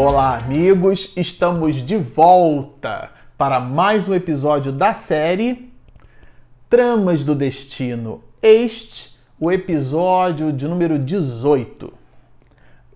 Olá, amigos! Estamos de volta para mais um episódio da série Tramas do Destino. Este, o episódio de número 18.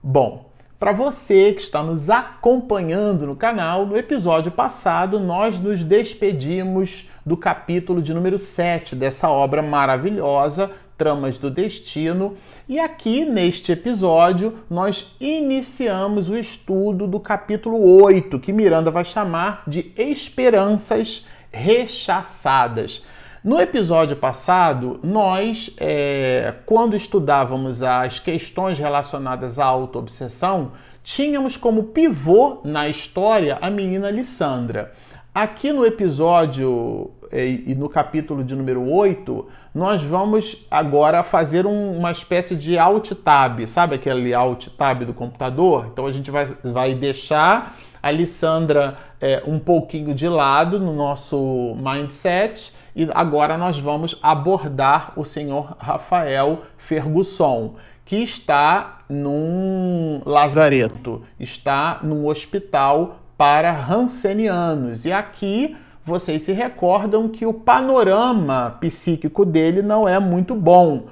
Bom, para você que está nos acompanhando no canal, no episódio passado nós nos despedimos do capítulo de número 7 dessa obra maravilhosa, Tramas do Destino, e aqui neste episódio nós iniciamos o estudo do capítulo 8, que Miranda vai chamar de Esperanças Rechaçadas. No episódio passado, nós, é, quando estudávamos as questões relacionadas à autoobsessão, tínhamos como pivô na história a menina Lissandra. Aqui no episódio é, e no capítulo de número 8, nós vamos agora fazer um, uma espécie de alt tab, sabe aquele alt tab do computador? Então a gente vai, vai deixar a Lissandra é, um pouquinho de lado no nosso mindset e agora nós vamos abordar o senhor Rafael Fergusson, que está num lazareto, está num hospital para Hansenianos. E aqui vocês se recordam que o panorama psíquico dele não é muito bom.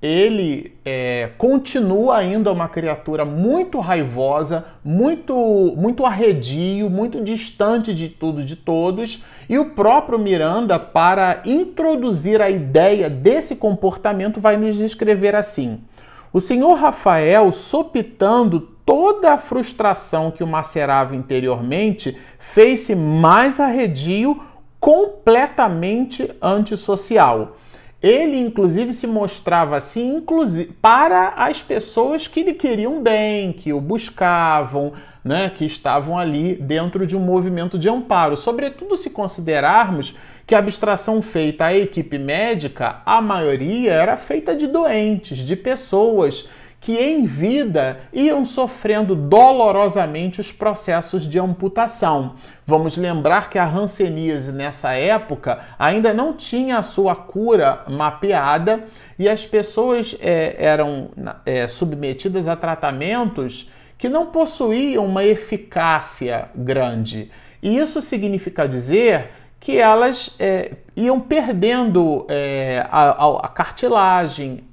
Ele é, continua ainda uma criatura muito raivosa, muito, muito arredio, muito distante de tudo, de todos, e o próprio Miranda, para introduzir a ideia desse comportamento, vai nos descrever assim: o senhor Rafael, sopitando toda a frustração que o macerava interiormente, fez-se mais arredio, completamente antissocial ele inclusive se mostrava assim, inclusive para as pessoas que lhe queriam bem, que o buscavam, né, que estavam ali dentro de um movimento de amparo. Sobretudo se considerarmos que a abstração feita à equipe médica, a maioria era feita de doentes, de pessoas que em vida iam sofrendo dolorosamente os processos de amputação. Vamos lembrar que a hanseníase nessa época ainda não tinha a sua cura mapeada e as pessoas é, eram é, submetidas a tratamentos que não possuíam uma eficácia grande. E isso significa dizer que elas é, iam perdendo é, a, a, a cartilagem,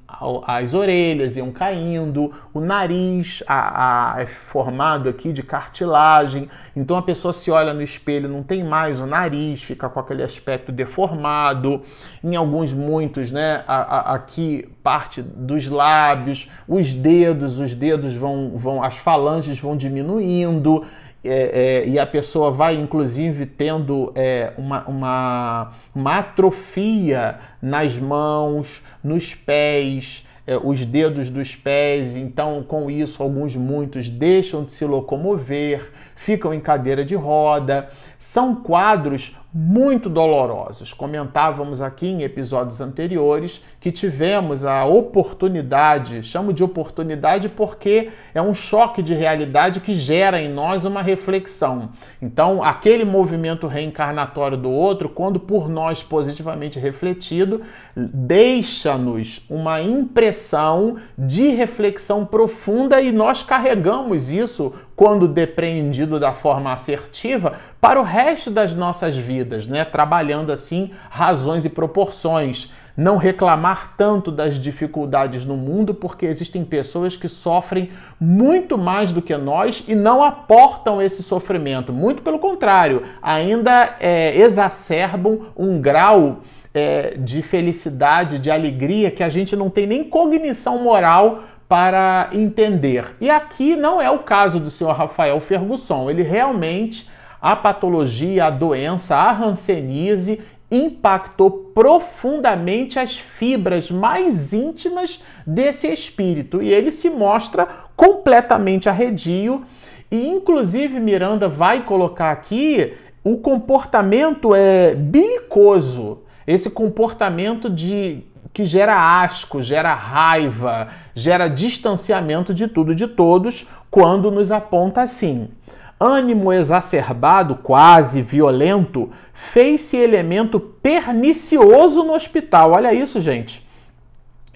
as orelhas iam caindo, o nariz a, a, é formado aqui de cartilagem, então a pessoa se olha no espelho, não tem mais o nariz, fica com aquele aspecto deformado, em alguns, muitos, né, a, aqui parte dos lábios, os dedos, os dedos vão, vão as falanges vão diminuindo, é, é, e a pessoa vai inclusive tendo é, uma, uma, uma, atrofia nas mãos, nos pés, é, os dedos dos pés. Então, com isso, alguns, muitos deixam de se locomover, ficam em cadeira de roda. São quadros muito dolorosos. Comentávamos aqui em episódios anteriores que tivemos a oportunidade, chamo de oportunidade porque é um choque de realidade que gera em nós uma reflexão. Então, aquele movimento reencarnatório do outro, quando por nós positivamente refletido, deixa-nos uma impressão de reflexão profunda e nós carregamos isso quando depreendido da forma assertiva para o resto das nossas vidas, né? Trabalhando assim razões e proporções não reclamar tanto das dificuldades no mundo, porque existem pessoas que sofrem muito mais do que nós e não aportam esse sofrimento. Muito pelo contrário, ainda é, exacerbam um grau é, de felicidade, de alegria que a gente não tem nem cognição moral para entender. E aqui não é o caso do senhor Rafael Fergusson. Ele realmente a patologia, a doença, a hanseníase impactou profundamente as fibras mais íntimas desse espírito. E ele se mostra completamente arredio. E inclusive Miranda vai colocar aqui o comportamento é bilicoso, esse comportamento de que gera asco, gera raiva, gera distanciamento de tudo e de todos quando nos aponta assim ânimo exacerbado, quase violento, fez-se elemento pernicioso no hospital. Olha isso, gente.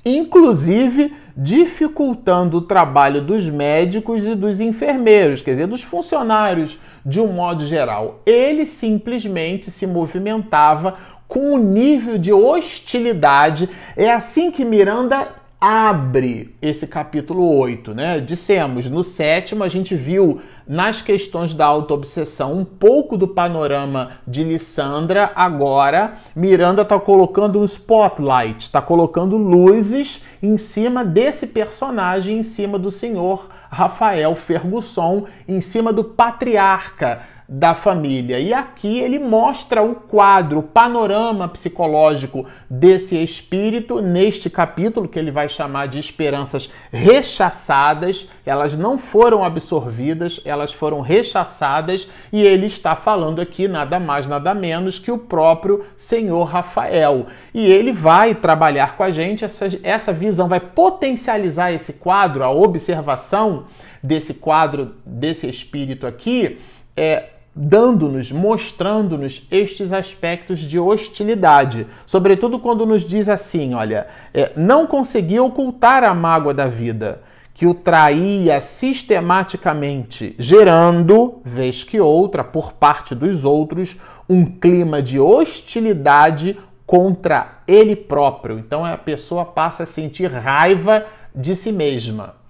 Inclusive, dificultando o trabalho dos médicos e dos enfermeiros, quer dizer, dos funcionários de um modo geral. Ele simplesmente se movimentava com um nível de hostilidade. É assim que Miranda abre esse capítulo 8, né? Dissemos, no sétimo a gente viu nas questões da autoobsessão um pouco do panorama de Lissandra, agora Miranda está colocando um spotlight, está colocando luzes em cima desse personagem, em cima do senhor Rafael Fergusson, em cima do patriarca da família. E aqui ele mostra o quadro, o panorama psicológico desse espírito neste capítulo que ele vai chamar de esperanças rechaçadas. Elas não foram absorvidas, elas foram rechaçadas e ele está falando aqui nada mais nada menos que o próprio Senhor Rafael. E ele vai trabalhar com a gente essa, essa visão, vai potencializar esse quadro, a observação desse quadro desse espírito aqui é, dando-nos, mostrando-nos estes aspectos de hostilidade, sobretudo quando nos diz assim: olha, é, não conseguia ocultar a mágoa da vida, que o traía sistematicamente, gerando, vez que outra, por parte dos outros, um clima de hostilidade contra ele próprio. Então a pessoa passa a sentir raiva de si mesma.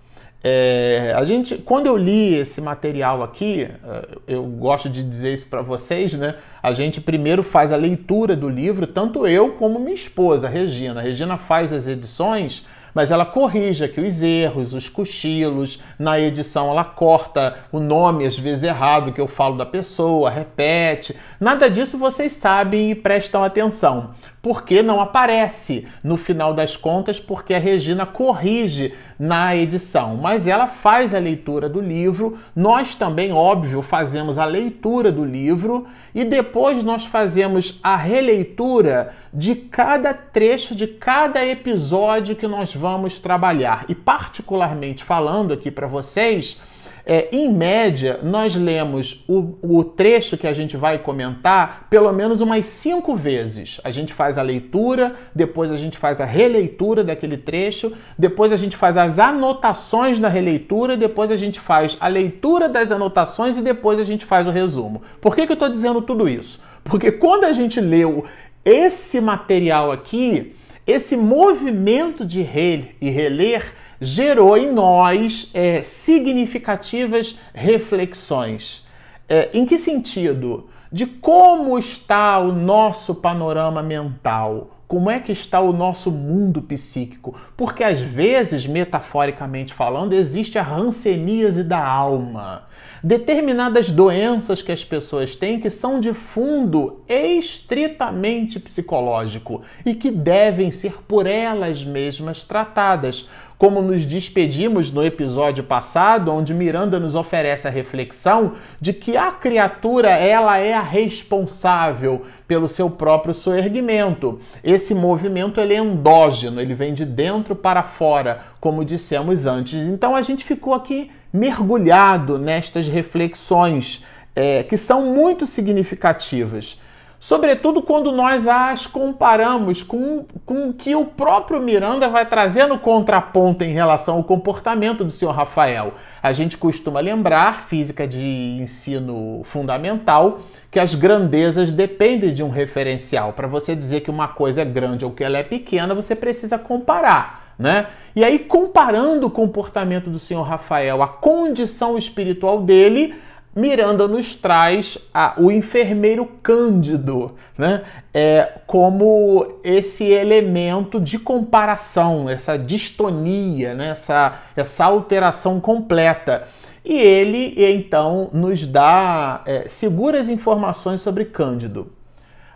É, a gente, quando eu li esse material aqui, é, eu gosto de dizer isso para vocês, né? A gente primeiro faz a leitura do livro, tanto eu como minha esposa, Regina. A Regina faz as edições mas ela corrige aqui os erros, os cochilos. Na edição, ela corta o nome, às vezes errado, que eu falo da pessoa, repete. Nada disso vocês sabem e prestam atenção. Porque não aparece no final das contas, porque a Regina corrige na edição, mas ela faz a leitura do livro. Nós também, óbvio, fazemos a leitura do livro e depois nós fazemos a releitura de cada trecho, de cada episódio que nós vamos trabalhar. E, particularmente falando aqui para vocês, é, em média, nós lemos o, o, trecho que a gente vai comentar pelo menos umas cinco vezes. A gente faz a leitura, depois a gente faz a releitura daquele trecho, depois a gente faz as anotações na releitura, depois a gente faz a leitura das anotações e depois a gente faz o resumo. Por que, que eu estou dizendo tudo isso? Porque quando a gente leu esse material aqui, esse movimento de ler e reler gerou em nós é, significativas reflexões. É, em que sentido? De como está o nosso panorama mental, como é que está o nosso mundo psíquico. Porque às vezes, metaforicamente falando, existe a ranceníase da alma. Determinadas doenças que as pessoas têm que são de fundo estritamente psicológico e que devem ser por elas mesmas tratadas como nos despedimos no episódio passado, onde Miranda nos oferece a reflexão de que a criatura ela é a responsável pelo seu próprio soerguimento. Esse movimento ele é endógeno, ele vem de dentro para fora, como dissemos antes. Então a gente ficou aqui mergulhado nestas reflexões é, que são muito significativas sobretudo quando nós as comparamos com, com o que o próprio Miranda vai trazer no contraponto em relação ao comportamento do senhor Rafael. A gente costuma lembrar, física de ensino fundamental, que as grandezas dependem de um referencial. Para você dizer que uma coisa é grande ou que ela é pequena, você precisa comparar. Né? E aí, comparando o comportamento do senhor Rafael, a condição espiritual dele, Miranda nos traz a, o enfermeiro cândido né? é, como esse elemento de comparação, essa distonia, né? essa, essa alteração completa. E ele, então, nos dá é, seguras informações sobre Cândido.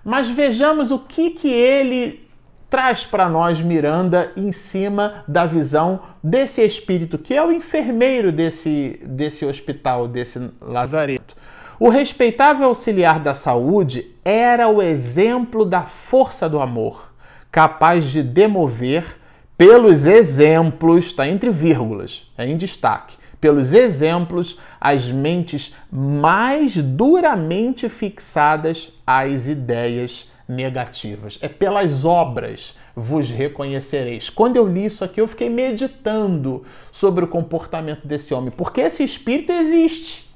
Mas vejamos o que, que ele traz para nós Miranda em cima da visão desse espírito que é o enfermeiro desse, desse hospital, desse lazareto. O respeitável auxiliar da saúde era o exemplo da força do amor, capaz de demover pelos exemplos, está entre vírgulas, é em destaque, pelos exemplos as mentes mais duramente fixadas às ideias negativas. É pelas obras vos reconhecereis. Quando eu li isso aqui, eu fiquei meditando sobre o comportamento desse homem, porque esse espírito existe.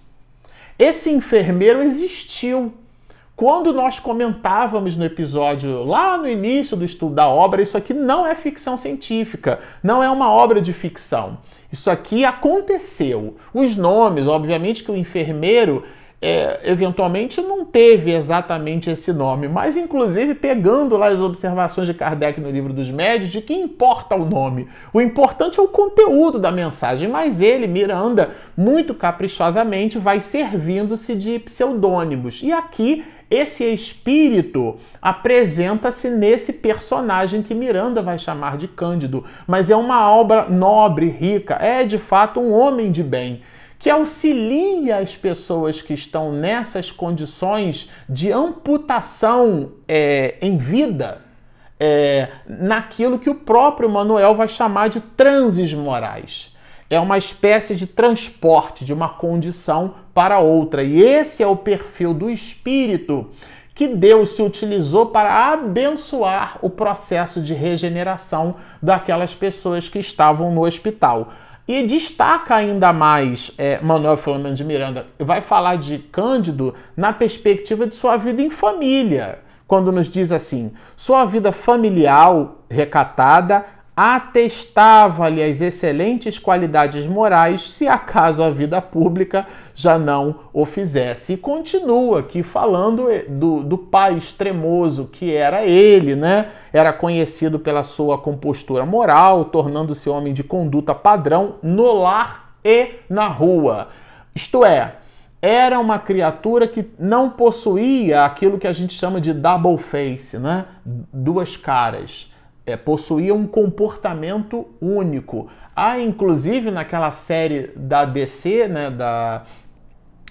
Esse enfermeiro existiu. Quando nós comentávamos no episódio, lá no início do estudo da obra, isso aqui não é ficção científica, não é uma obra de ficção. Isso aqui aconteceu. Os nomes, obviamente que o enfermeiro é, eventualmente não teve exatamente esse nome, mas inclusive pegando lá as observações de Kardec no livro dos médios, de que importa o nome. O importante é o conteúdo da mensagem, mas ele, Miranda, muito caprichosamente vai servindo-se de pseudônimos. E aqui esse espírito apresenta-se nesse personagem que Miranda vai chamar de Cândido, mas é uma obra nobre, rica, é de fato um homem de bem que auxilia as pessoas que estão nessas condições de amputação é, em vida é, naquilo que o próprio Manuel vai chamar de transes morais. É uma espécie de transporte de uma condição para outra. E esse é o perfil do espírito que Deus se utilizou para abençoar o processo de regeneração daquelas pessoas que estavam no hospital. E destaca ainda mais é, Manuel Filomeno de Miranda, vai falar de Cândido na perspectiva de sua vida em família, quando nos diz assim: sua vida familiar recatada atestava-lhe as excelentes qualidades morais, se acaso a vida pública já não o fizesse. E continua aqui falando eh, do, do pai extremoso que era ele, né? Era conhecido pela sua compostura moral, tornando-se homem de conduta padrão no lar e na rua. Isto é, era uma criatura que não possuía aquilo que a gente chama de double face, né? Duas caras é, possuía um comportamento único. Há, inclusive, naquela série da DC, né, da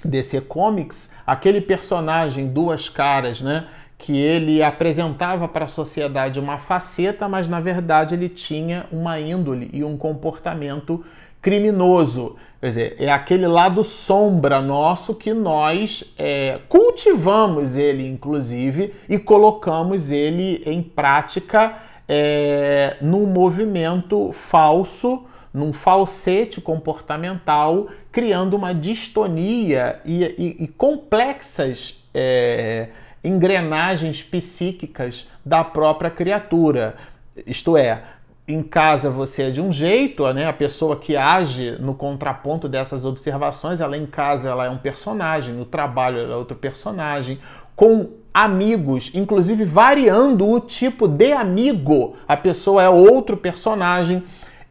DC Comics, aquele personagem Duas Caras, né, que ele apresentava para a sociedade uma faceta, mas na verdade ele tinha uma índole e um comportamento criminoso. Quer dizer, é aquele lado sombra nosso que nós é, cultivamos ele, inclusive, e colocamos ele em prática é, movimento falso, num falsete comportamental, criando uma distonia e, e, e complexas é, engrenagens psíquicas da própria criatura. Isto é, em casa você é de um jeito, né? A pessoa que age no contraponto dessas observações, ela em casa ela é um personagem, no trabalho ela é outro personagem, com amigos, inclusive variando o tipo de amigo. A pessoa é outro personagem.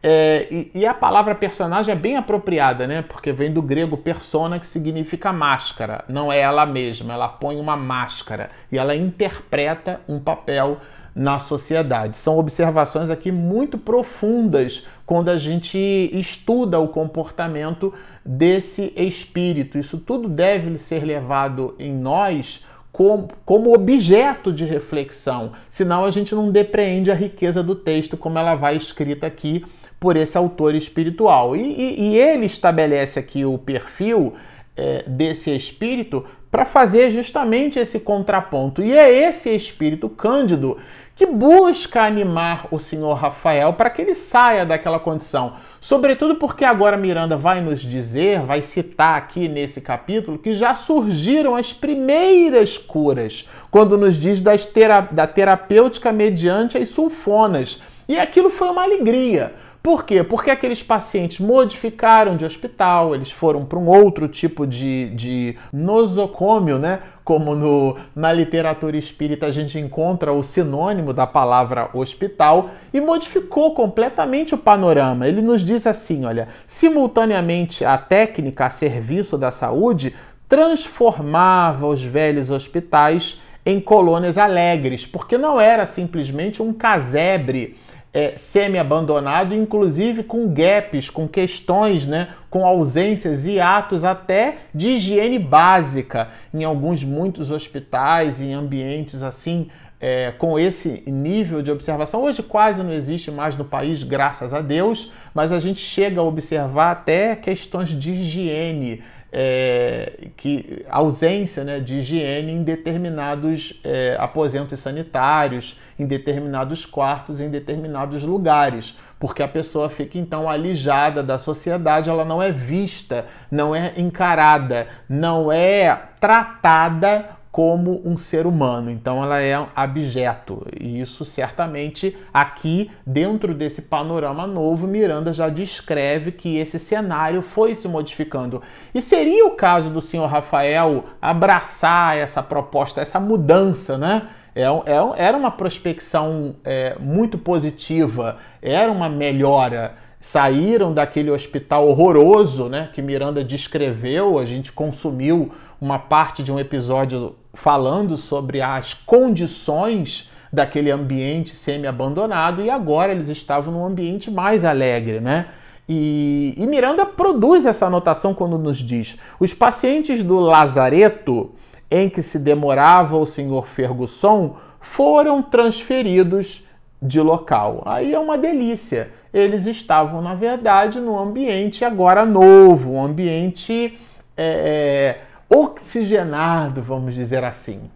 É, e, e, a palavra personagem é bem apropriada, né? Porque vem do grego persona, que significa máscara. Não é ela mesma, ela põe uma máscara e ela interpreta um papel na sociedade. São observações aqui muito profundas quando a gente estuda o comportamento desse espírito. Isso tudo deve ser levado em nós como, objeto de reflexão, senão a gente não depreende a riqueza do texto como ela vai escrita aqui por esse autor espiritual. E, e, e ele estabelece aqui o perfil é, desse espírito para fazer justamente esse contraponto. E é esse espírito cândido que busca animar o senhor Rafael para que ele saia daquela condição. Sobretudo porque agora Miranda vai nos dizer, vai citar aqui nesse capítulo, que já surgiram as primeiras curas, quando nos diz tera da terapêutica mediante as sulfonas. E aquilo foi uma alegria. Por quê? Porque aqueles pacientes modificaram de hospital, eles foram para um outro tipo de, de nosocômio, né? Como no, na literatura espírita a gente encontra o sinônimo da palavra hospital, e modificou completamente o panorama. Ele nos diz assim: olha, simultaneamente a técnica a serviço da saúde transformava os velhos hospitais em colônias alegres, porque não era simplesmente um casebre é, semi-abandonado, inclusive com gaps, com questões, né, com ausências e atos até de higiene básica em alguns muitos hospitais, em ambientes assim, é, com esse nível de observação. Hoje quase não existe mais no país, graças a Deus, mas a gente chega a observar até questões de higiene é, que ausência né, de higiene em determinados é, aposentos sanitários, em determinados quartos, em determinados lugares, porque a pessoa fica então alijada da sociedade, ela não é vista, não é encarada, não é tratada como um ser humano. Então ela é abjeto. E isso certamente aqui, dentro desse panorama novo, Miranda já descreve que esse cenário foi se modificando. E seria o caso do senhor Rafael abraçar essa proposta, essa mudança, né? É, é, era uma prospecção é, muito positiva, era uma melhora saíram daquele hospital horroroso, né, que Miranda descreveu, a gente consumiu uma parte de um episódio falando sobre as condições daquele ambiente semi-abandonado e agora eles estavam num ambiente mais alegre, né? E, e, Miranda produz essa anotação quando nos diz: os pacientes do lazareto em que se demorava o senhor Ferguson foram transferidos de local. Aí é uma delícia. Eles estavam, na verdade, num ambiente agora novo, um ambiente é, oxigenado, vamos dizer assim.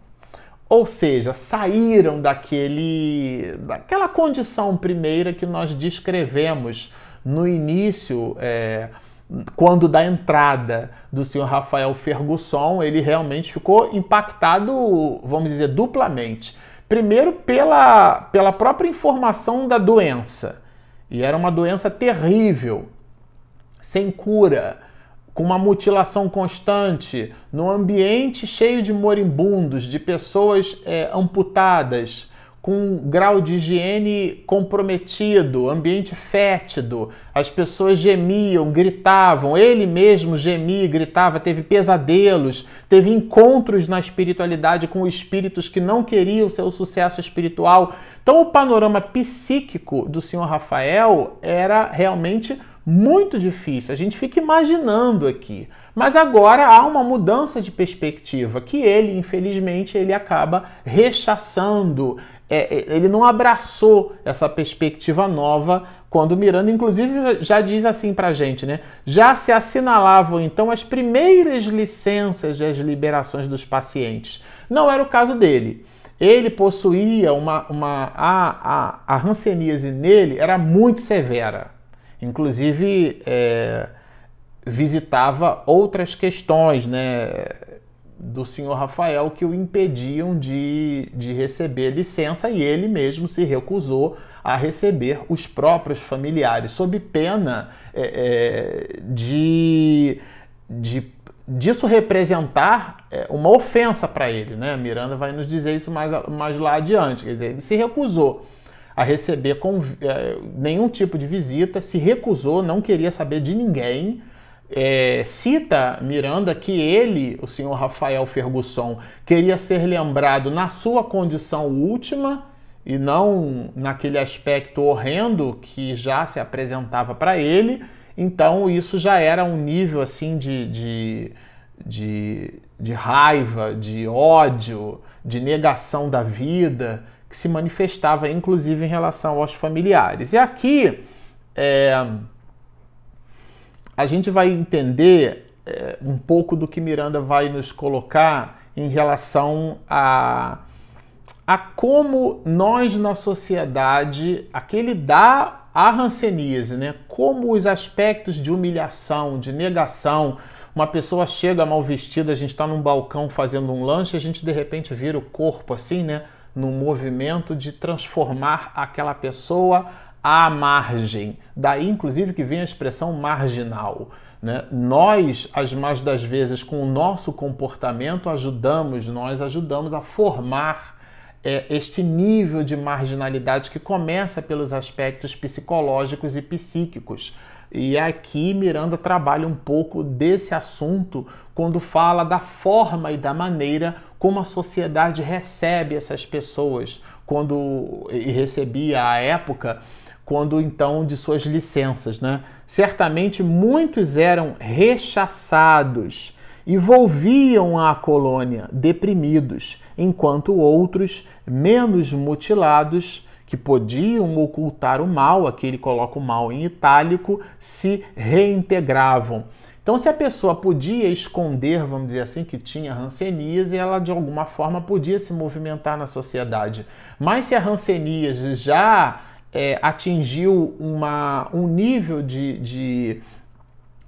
Ou seja, saíram daquele, daquela condição primeira que nós descrevemos no início, é, quando da entrada do senhor Rafael Ferguson, ele realmente ficou impactado, vamos dizer, duplamente. Primeiro, pela, pela própria informação da doença. E era uma doença terrível, sem cura com uma mutilação constante, num ambiente cheio de moribundos, de pessoas é, amputadas, com um grau de higiene comprometido, ambiente fétido, as pessoas gemiam, gritavam, ele mesmo gemia, gritava, teve pesadelos, teve encontros na espiritualidade com espíritos que não queriam seu sucesso espiritual. Então, o panorama psíquico do senhor Rafael era realmente muito difícil. A gente fica imaginando aqui. Mas agora há uma mudança de perspectiva que ele, infelizmente, ele acaba rechaçando. É, é, ele não abraçou essa perspectiva nova quando Miranda, inclusive, já diz assim para gente, né? Já se assinalavam então as primeiras licenças das liberações dos pacientes. Não era o caso dele. Ele possuía uma. uma a, a, a hanseníase nele era muito severa. Inclusive, é, visitava outras questões né, do senhor Rafael que o impediam de, de receber licença e ele mesmo se recusou a receber os próprios familiares, sob pena é, é, de, de disso representar é, uma ofensa para ele. Né? Miranda vai nos dizer isso mais, mais lá adiante. Quer dizer, ele se recusou a receber é, nenhum tipo de visita, se recusou, não queria saber de ninguém. É, cita Miranda que ele, o senhor Rafael Ferguson, queria ser lembrado na sua condição última e não naquele aspecto horrendo que já se apresentava para ele. Então isso já era um nível assim de, de, de, de raiva, de ódio, de negação da vida que se manifestava inclusive em relação aos familiares. E aqui é, a gente vai entender é, um pouco do que Miranda vai nos colocar em relação a, a como nós na sociedade, aquele dá a né? Como os aspectos de humilhação, de negação, uma pessoa chega mal vestida, a gente está num balcão fazendo um lanche, a gente de repente vira o corpo assim, né? No movimento de transformar aquela pessoa à margem. Daí, inclusive, que vem a expressão marginal. Né? Nós, as mais das vezes, com o nosso comportamento, ajudamos, nós ajudamos a formar é, este nível de marginalidade que começa pelos aspectos psicológicos e psíquicos. E aqui Miranda trabalha um pouco desse assunto quando fala da forma e da maneira como a sociedade recebe essas pessoas quando e recebia à época quando então de suas licenças, né? Certamente muitos eram rechaçados e volviam à colônia deprimidos, enquanto outros, menos mutilados, que podiam ocultar o mal, aqui ele coloca o mal em itálico, se reintegravam. Então, se a pessoa podia esconder, vamos dizer assim, que tinha hanseníase, ela de alguma forma podia se movimentar na sociedade. Mas se a hanseníase já é, atingiu uma, um nível de, de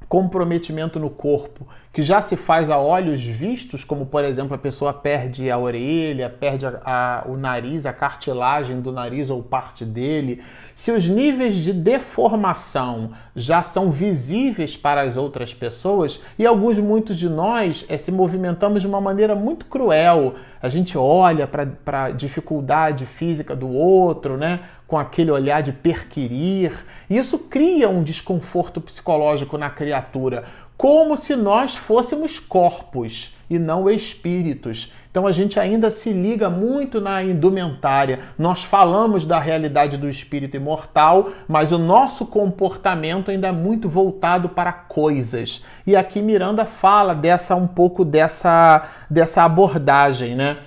comprometimento no corpo que já se faz a olhos vistos, como por exemplo a pessoa perde a orelha, perde a, a, o nariz, a cartilagem do nariz ou parte dele, se os níveis de deformação já são visíveis para as outras pessoas, e alguns, muitos de nós, é, se movimentamos de uma maneira muito cruel, a gente olha para a dificuldade física do outro, né? com aquele olhar de perquirir, isso cria um desconforto psicológico na criatura como se nós fôssemos corpos e não espíritos. Então a gente ainda se liga muito na indumentária. Nós falamos da realidade do espírito imortal, mas o nosso comportamento ainda é muito voltado para coisas. E aqui Miranda fala dessa um pouco dessa, dessa abordagem, né?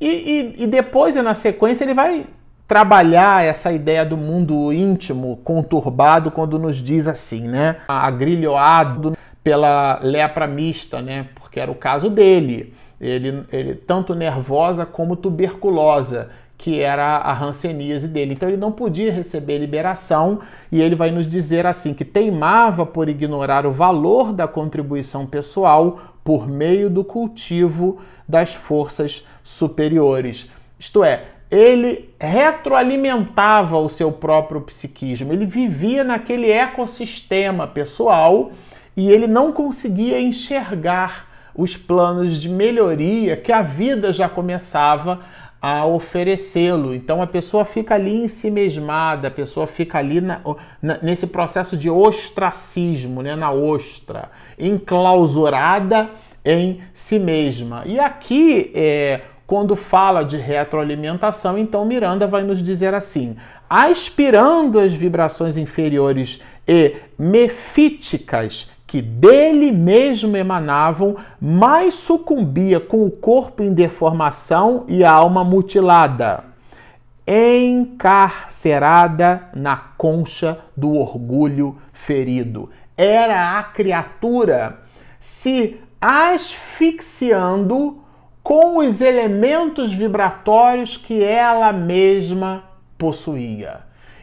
E, e, e depois, na sequência, ele vai trabalhar essa ideia do mundo íntimo, conturbado, quando nos diz assim, né? Agrilhoado pela lepra mista, né? Porque era o caso dele. Ele, ele tanto nervosa como tuberculosa, que era a ranceníase dele. Então ele não podia receber liberação e ele vai nos dizer assim que teimava por ignorar o valor da contribuição pessoal por meio do cultivo das forças superiores. Isto é, ele retroalimentava o seu próprio psiquismo, ele vivia naquele ecossistema pessoal e ele não conseguia enxergar os planos de melhoria que a vida já começava a oferecê-lo. Então a pessoa fica ali em si mesmada, a pessoa fica ali na, na, nesse processo de ostracismo, né, na ostra, enclausurada em si mesma. E aqui, é, quando fala de retroalimentação, então Miranda vai nos dizer assim: aspirando as vibrações inferiores e mefíticas que dele mesmo emanavam, mais sucumbia com o corpo em deformação e a alma mutilada, encarcerada na concha do orgulho ferido. Era a criatura se asfixiando com os elementos vibratórios que ela mesma possuía.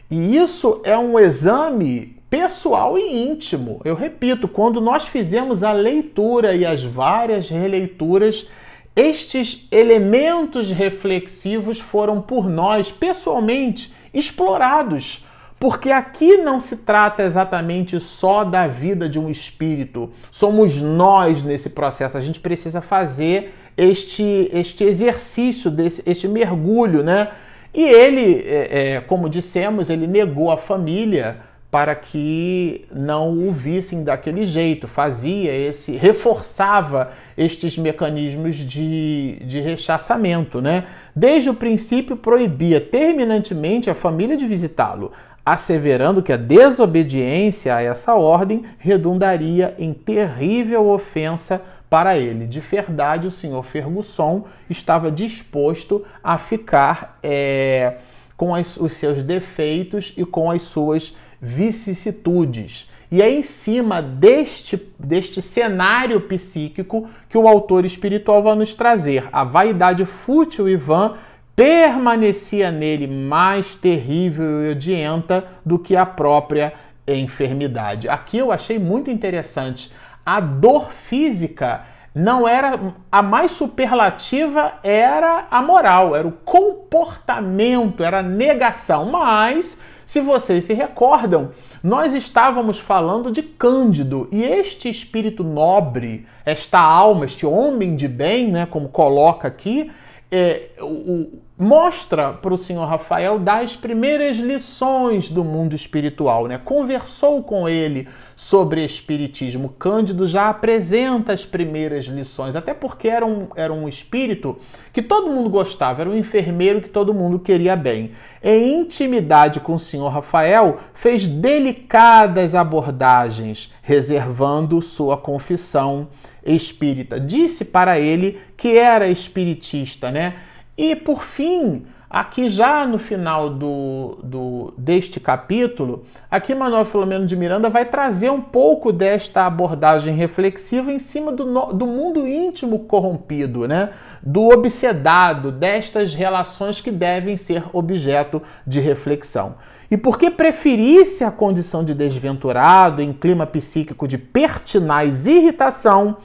E isso é um exame pessoal e íntimo. Eu repito, quando nós fizemos a leitura e as várias releituras, estes elementos reflexivos foram por nós pessoalmente explorados. Porque aqui não se trata exatamente só da vida de um espírito, somos nós nesse processo. A gente precisa fazer este, este exercício, desse, este mergulho, né? E ele, é, é, como dissemos, ele negou a família para que não o vissem daquele jeito, fazia esse, reforçava estes mecanismos de, de rechaçamento, né? Desde o princípio proibia terminantemente a família de visitá-lo, asseverando que a desobediência a essa ordem redundaria em terrível ofensa para ele. De verdade, o senhor Fergusson estava disposto a ficar é, com as, os seus defeitos e com as suas vicissitudes. E é em cima deste, deste cenário psíquico que o autor espiritual vai nos trazer. A vaidade fútil e vã permanecia nele mais terrível e odienta do que a própria enfermidade. Aqui eu achei muito interessante. A dor física não era a mais superlativa era a moral, era o comportamento, era a negação, mas se vocês se recordam, nós estávamos falando de Cândido e este espírito nobre, esta alma, este homem de bem, né, como coloca aqui, é, o, mostra para o senhor Rafael das primeiras lições do mundo espiritual, né? Conversou com ele sobre espiritismo. Cândido já apresenta as primeiras lições, até porque era um, era um espírito que todo mundo gostava, era um enfermeiro que todo mundo queria bem. Em intimidade com o senhor Rafael, fez delicadas abordagens, reservando sua confissão espírita. Disse para ele que era espiritista, né? E por fim, Aqui já no final do, do, deste capítulo, aqui Manuel Filomeno de Miranda vai trazer um pouco desta abordagem reflexiva em cima do, do mundo íntimo corrompido, né? do obsedado, destas relações que devem ser objeto de reflexão. E porque preferisse a condição de desventurado em clima psíquico de pertinaz irritação,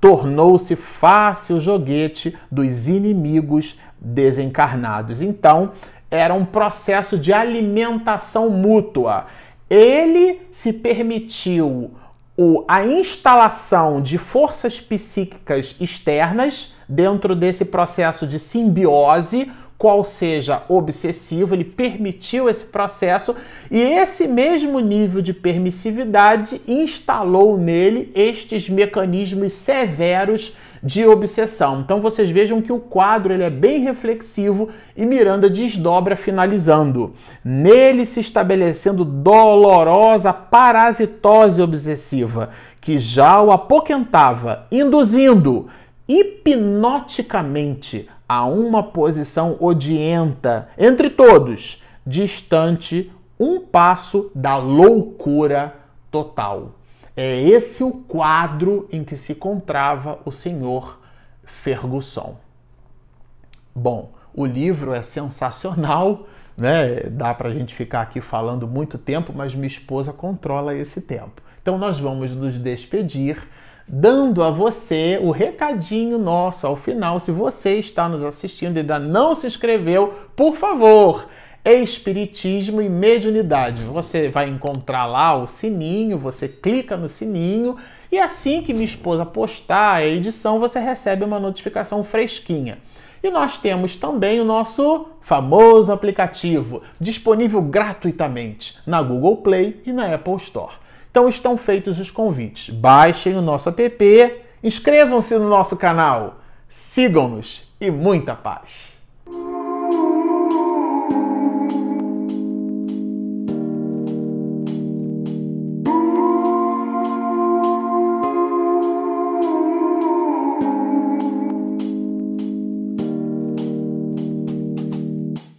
tornou-se fácil joguete dos inimigos desencarnados. Então, era um processo de alimentação mútua. Ele se permitiu o, a instalação de forças psíquicas externas dentro desse processo de simbiose, qual seja obsessivo, ele permitiu esse processo e esse mesmo nível de permissividade instalou nele estes mecanismos severos de obsessão. Então vocês vejam que o quadro ele é bem reflexivo e Miranda desdobra finalizando. Nele se estabelecendo dolorosa parasitose obsessiva que já o apoquentava, induzindo hipnoticamente a uma posição odienta entre todos, distante um passo da loucura total. É esse o quadro em que se encontrava o senhor Ferguson. Bom, o livro é sensacional, né? Dá para a gente ficar aqui falando muito tempo, mas minha esposa controla esse tempo. Então nós vamos nos despedir dando a você o recadinho nosso ao final. Se você está nos assistindo e ainda não se inscreveu, por favor, Espiritismo e Mediunidade. Você vai encontrar lá o sininho, você clica no sininho e assim que minha esposa postar a edição, você recebe uma notificação fresquinha. E nós temos também o nosso famoso aplicativo, disponível gratuitamente na Google Play e na Apple Store. Então estão feitos os convites. Baixem o nosso app, inscrevam-se no nosso canal, sigam-nos e muita paz.